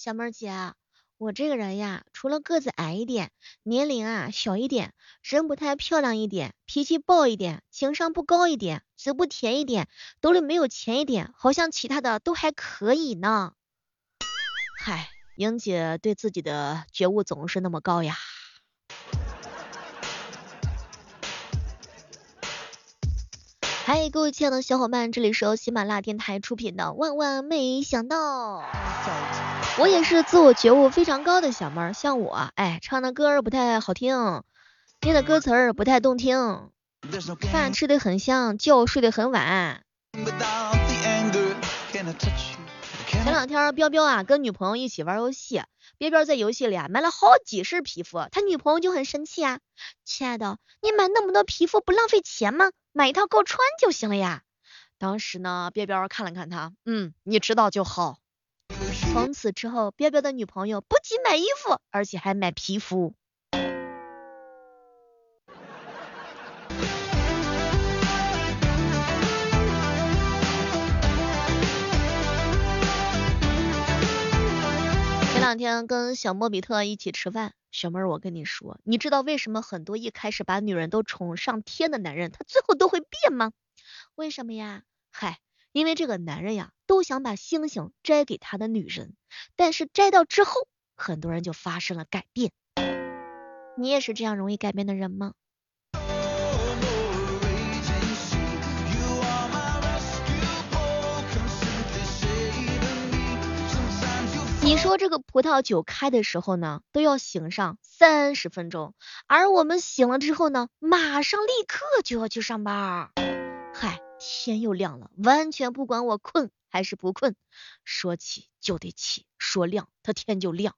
小妹儿姐，我这个人呀，除了个子矮一点，年龄啊小一点，人不太漂亮一点，脾气暴一点，情商不高一点，嘴不甜一点，兜里没有钱一点，好像其他的都还可以呢。嗨，莹姐对自己的觉悟总是那么高呀。嗨，各位亲爱的小伙伴，这里是由喜马拉雅电台出品的《万万没想到》。我也是自我觉悟非常高的小妹儿，像我，哎，唱的歌儿不太好听，念的歌词儿不太动听，饭吃的很香，觉睡得很晚。前两天彪彪啊跟女朋友一起玩游戏，彪彪在游戏里啊买了好几身皮肤，他女朋友就很生气啊，亲爱的，你买那么多皮肤不浪费钱吗？买一套够穿就行了呀。当时呢，彪彪看了看他，嗯，你知道就好。从此之后，彪彪的女朋友不仅买衣服，而且还买皮肤。两天跟小莫比特一起吃饭，小妹，我跟你说，你知道为什么很多一开始把女人都宠上天的男人，他最后都会变吗？为什么呀？嗨。因为这个男人呀，都想把星星摘给他的女人，但是摘到之后，很多人就发生了改变。你也是这样容易改变的人吗？你说这个葡萄酒开的时候呢，都要醒上三十分钟，而我们醒了之后呢，马上立刻就要去上班。嗨。天又亮了，完全不管我困还是不困，说起就得起，说亮它天就亮。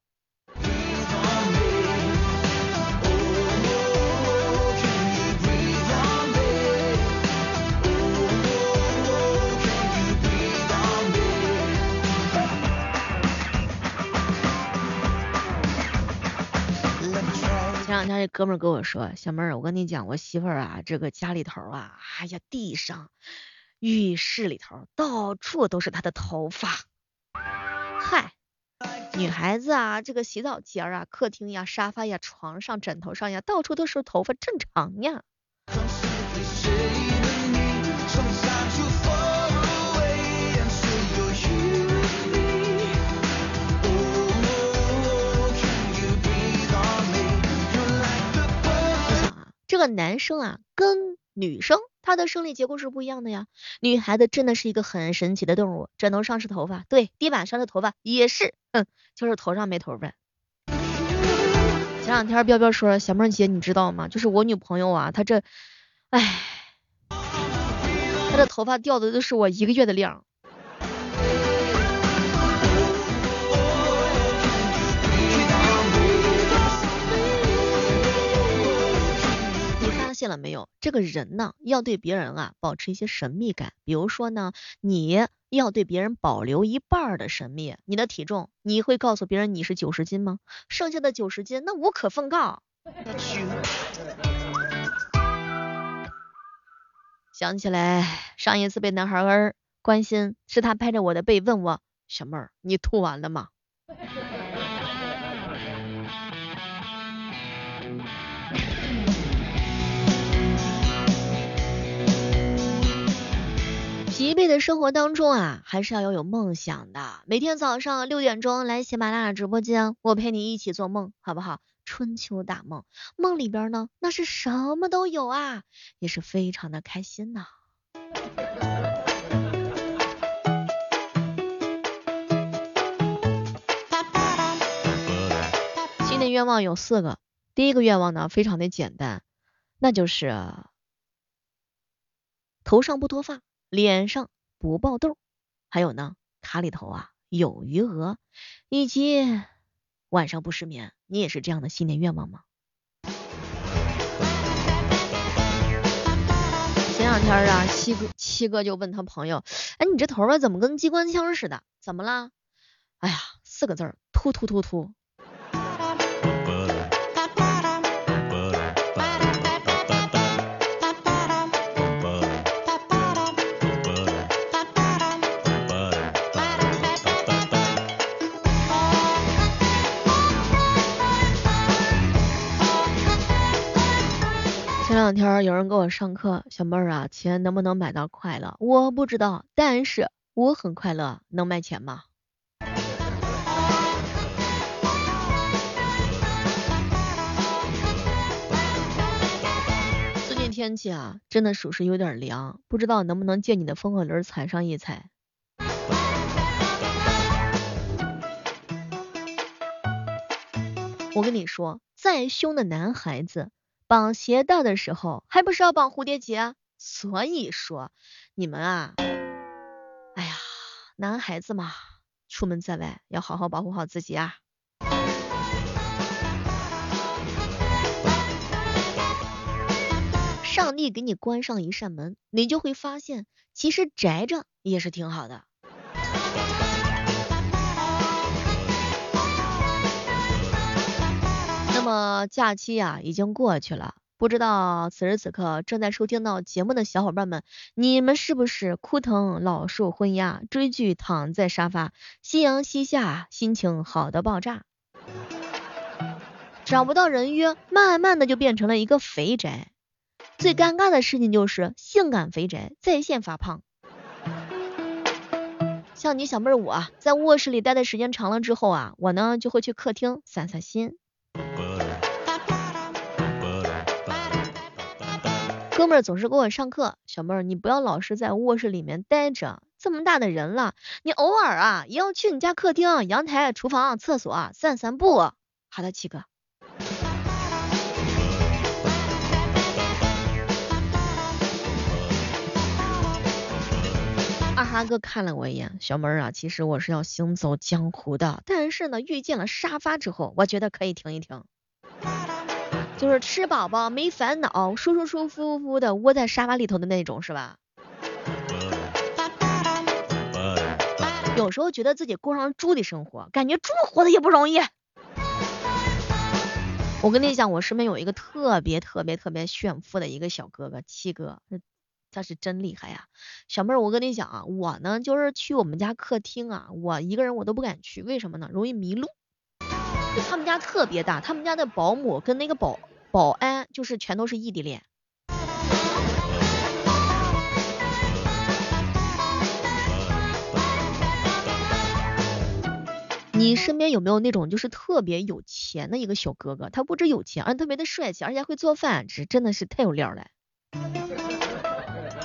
刚才这哥们儿跟我说，小妹儿，我跟你讲，我媳妇儿啊，这个家里头啊，哎呀，地上、浴室里头到处都是她的头发。嗨，女孩子啊，这个洗澡间啊、客厅呀、沙发呀、床上、枕头上呀，到处都是头发，正常呀。个男生啊，跟女生他的生理结构是不一样的呀。女孩子真的是一个很神奇的动物，枕头上是头发，对，地板上的头发也是，嗯，就是头上没头发。前两天彪彪说，小妹姐你知道吗？就是我女朋友啊，她这，唉，她的头发掉的都是我一个月的量。现了没有？这个人呢，要对别人啊保持一些神秘感。比如说呢，你要对别人保留一半的神秘。你的体重，你会告诉别人你是九十斤吗？剩下的九十斤，那无可奉告。想起来上一次被男孩儿关心，是他拍着我的背问我：“小妹儿，你吐完了吗？”疲惫的生活当中啊，还是要要有梦想的。每天早上六点钟来喜马拉雅直播间，我陪你一起做梦，好不好？春秋大梦，梦里边呢，那是什么都有啊，也是非常的开心呐。新年愿望有四个，第一个愿望呢，非常的简单，那就是头上不脱发。脸上不爆痘，还有呢，卡里头啊有余额，以及晚上不失眠。你也是这样的新年愿望吗？前两天啊，七哥七哥就问他朋友，哎，你这头发怎么跟机关枪似的？怎么了？哎呀，四个字儿，秃秃秃秃。两天有人给我上课，小妹儿啊，钱能不能买到快乐？我不知道，但是我很快乐，能卖钱吗？最近天气啊，真的属实有点凉，不知道能不能借你的风和轮踩上一踩。我跟你说，再凶的男孩子。绑鞋带的时候，还不是要绑蝴蝶结？所以说，你们啊，哎呀，男孩子嘛，出门在外要好好保护好自己啊。上帝给你关上一扇门，你就会发现，其实宅着也是挺好的。么假期呀已经过去了，不知道此时此刻正在收听到节目的小伙伴们，你们是不是枯藤老树昏鸦，追剧躺在沙发，夕阳西下，心情好的爆炸？找不到人约，慢慢的就变成了一个肥宅。最尴尬的事情就是性感肥宅在线发胖。像你小妹儿我，在卧室里待的时间长了之后啊，我呢就会去客厅散散心。哥们儿总是给我上课，小妹儿你不要老是在卧室里面待着，这么大的人了，你偶尔啊也要去你家客厅、阳台、厨房、厕所散散步。好的，七哥。二哈哥看了我一眼，小妹儿啊，其实我是要行走江湖的，但是呢，遇见了沙发之后，我觉得可以停一停。就是吃饱饱没烦恼，舒舒舒服服的窝在沙发里头的那种，是吧？有时候觉得自己过上猪的生活，感觉猪活的也不容易。我跟你讲，我身边有一个特别特别特别炫富的一个小哥哥，七哥，他是真厉害呀。小妹儿，我跟你讲啊，我呢就是去我们家客厅啊，我一个人我都不敢去，为什么呢？容易迷路。他们家特别大，他们家的保姆跟那个保保安就是全都是异地恋。你身边有没有那种就是特别有钱的一个小哥哥？他不止有钱，而且特别的帅气，而且会做饭，这真的是太有料了。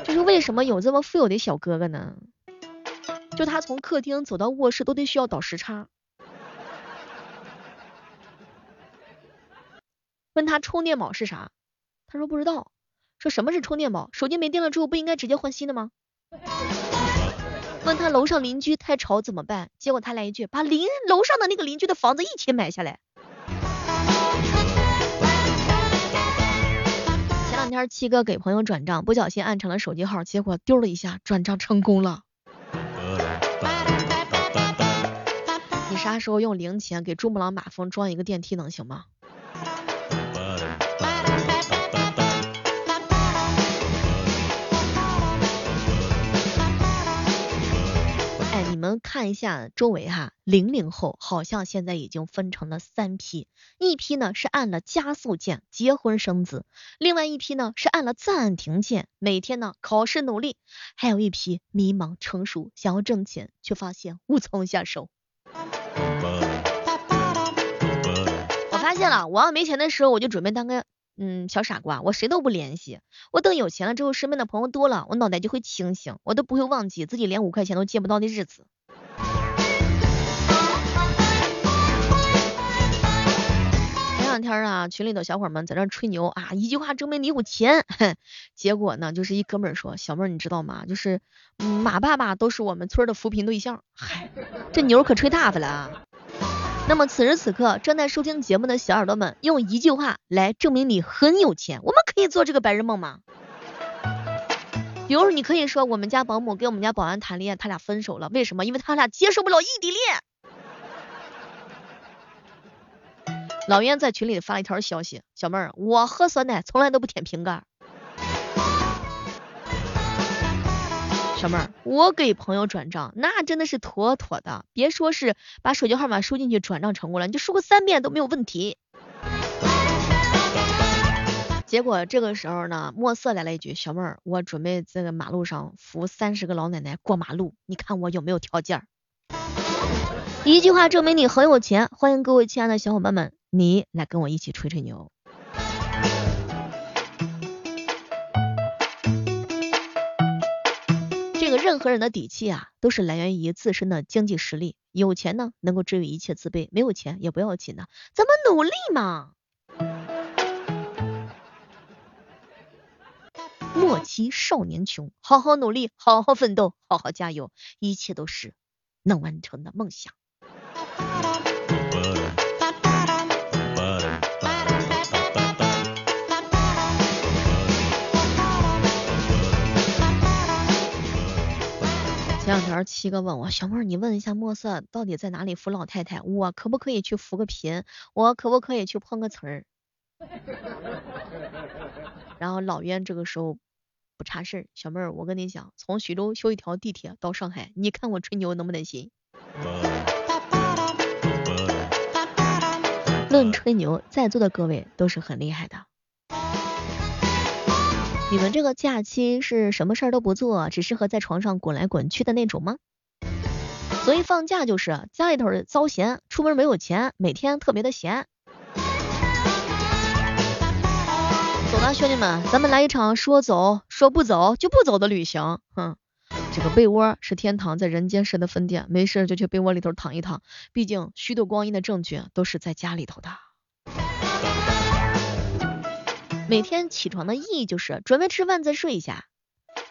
就是为什么有这么富有的小哥哥呢？就他从客厅走到卧室都得需要倒时差。问他充电宝是啥？他说不知道。说什么是充电宝？手机没电了之后不应该直接换新的吗？问他楼上邻居太吵怎么办？结果他来一句，把邻楼上的那个邻居的房子一起买下来。前两天七哥给朋友转账，不小心按成了手机号，结果丢了一下，转账成功了。你啥时候用零钱给珠穆朗玛峰装一个电梯能行吗？们看一下周围哈，零零后好像现在已经分成了三批，一批呢是按了加速键结婚生子，另外一批呢是按了暂停键，每天呢考试努力，还有一批迷茫成熟，想要挣钱却发现无从下手。我发现了，我要没钱的时候，我就准备当个。嗯，小傻瓜，我谁都不联系。我等有钱了之后，身边的朋友多了，我脑袋就会清醒，我都不会忘记自己连五块钱都借不到的日子。前两天啊，群里的小伙们在那吹牛啊，一句话证明你有钱。结果呢，就是一哥们说，小妹儿你知道吗？就是马爸爸都是我们村的扶贫对象。嗨，这牛可吹大发了啊！那么此时此刻正在收听节目的小耳朵们，用一句话来证明你很有钱，我们可以做这个白日梦吗？比如你可以说我们家保姆跟我们家保安谈恋爱，他俩分手了，为什么？因为他俩接受不了异地恋。老袁在群里发了一条消息，小妹儿，我喝酸奶从来都不舔瓶盖。小妹儿，我给朋友转账，那真的是妥妥的，别说是把手机号码输进去转账成功了，你就输个三遍都没有问题。结果这个时候呢，墨色来了一句：“小妹儿，我准备这个马路上扶三十个老奶奶过马路，你看我有没有条件？”一句话证明你很有钱，欢迎各位亲爱的小伙伴们，你来跟我一起吹吹牛。任何人的底气啊，都是来源于自身的经济实力。有钱呢，能够治愈一切自卑；没有钱也不要紧的，咱们努力嘛。莫欺少年穷，好好努力，好好奋斗，好好加油，一切都是能完成的梦想。前两天七哥问我，小妹儿，你问一下墨色到底在哪里扶老太太，我可不可以去扶个贫，我可不可以去碰个瓷儿？然后老冤这个时候。不差事儿，小妹儿，我跟你讲，从徐州修一条地铁到上海，你看我吹牛能不能行？论吹牛，在座的各位都是很厉害的。你们这个假期是什么事儿都不做，只适合在床上滚来滚去的那种吗？所以放假就是家里头遭闲，出门没有钱，每天特别的闲。走吧，兄弟们，咱们来一场说走说不走就不走的旅行。哼，这个被窝是天堂，在人间时的分店，没事就去被窝里头躺一躺。毕竟虚度光阴的证据都是在家里头的。每天起床的意义就是准备吃饭再睡一下。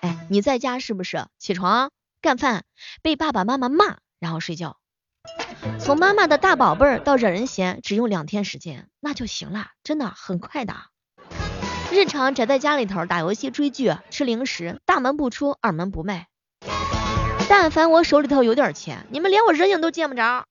哎，你在家是不是起床干饭，被爸爸妈妈骂，然后睡觉？从妈妈的大宝贝儿到惹人嫌，只用两天时间，那就行了，真的很快的。日常宅在家里头打游戏、追剧、吃零食，大门不出，二门不迈。但凡我手里头有点钱，你们连我人影都见不着。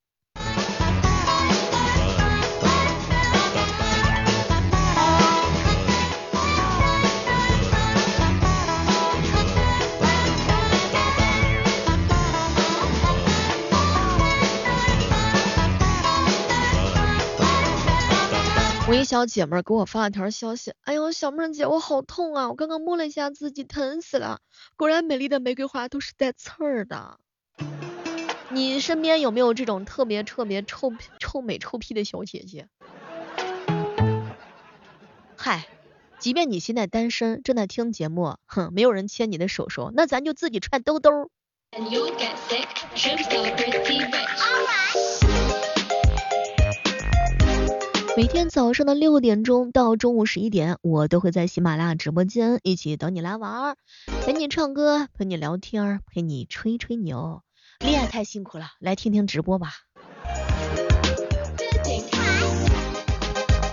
一小姐妹给我发了条消息，哎呦，小妹姐，我好痛啊！我刚刚摸了一下自己，疼死了。果然，美丽的玫瑰花都是带刺儿的。你身边有没有这种特别特别臭臭美臭屁的小姐姐？嗨，即便你现在单身，正在听节目，哼，没有人牵你的手手，那咱就自己踹兜兜。每天早上的六点钟到中午十一点，我都会在喜马拉雅直播间一起等你来玩，陪你唱歌，陪你聊天，陪你吹吹牛。恋爱太辛苦了，来听听直播吧。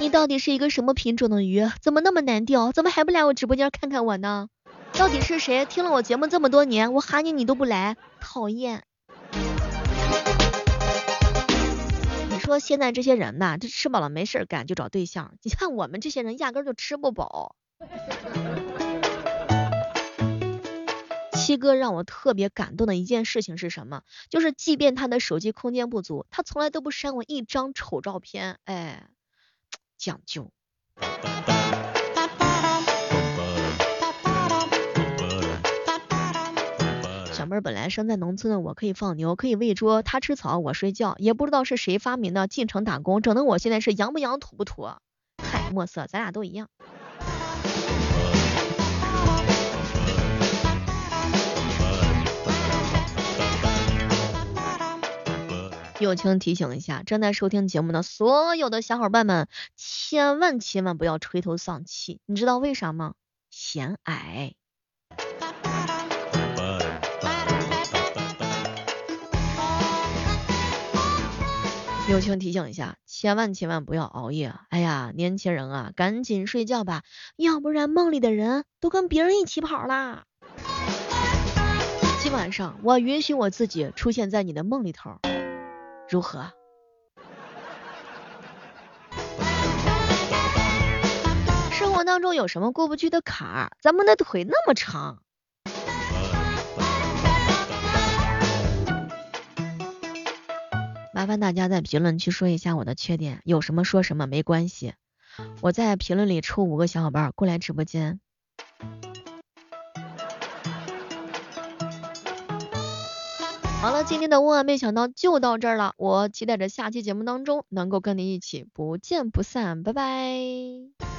你到底是一个什么品种的鱼？怎么那么难钓？怎么还不来我直播间看看我呢？到底是谁听了我节目这么多年，我喊你你都不来，讨厌。说现在这些人呐，这吃饱了没事干就找对象。你看我们这些人压根就吃不饱。七哥让我特别感动的一件事情是什么？就是即便他的手机空间不足，他从来都不删我一张丑照片。哎，讲究。小妹本来生在农村的我可以放牛，可以喂猪，他吃草，我睡觉，也不知道是谁发明的进城打工，整的我现在是羊不羊土不土。嗨，墨色，咱俩都一样。友情提醒一下，正在收听节目的所有的小伙伴们，千万千万不要垂头丧气，你知道为啥吗？嫌矮。友情提醒一下，千万千万不要熬夜。哎呀，年轻人啊，赶紧睡觉吧，要不然梦里的人都跟别人一起跑啦。今晚上我允许我自己出现在你的梦里头，如何？生活当中有什么过不去的坎儿？咱们的腿那么长。麻烦大家在评论区说一下我的缺点，有什么说什么没关系。我在评论里抽五个小伙伴过来直播间。好了，今天的万万没想到就到这儿了，我期待着下期节目当中能够跟你一起不见不散，拜拜。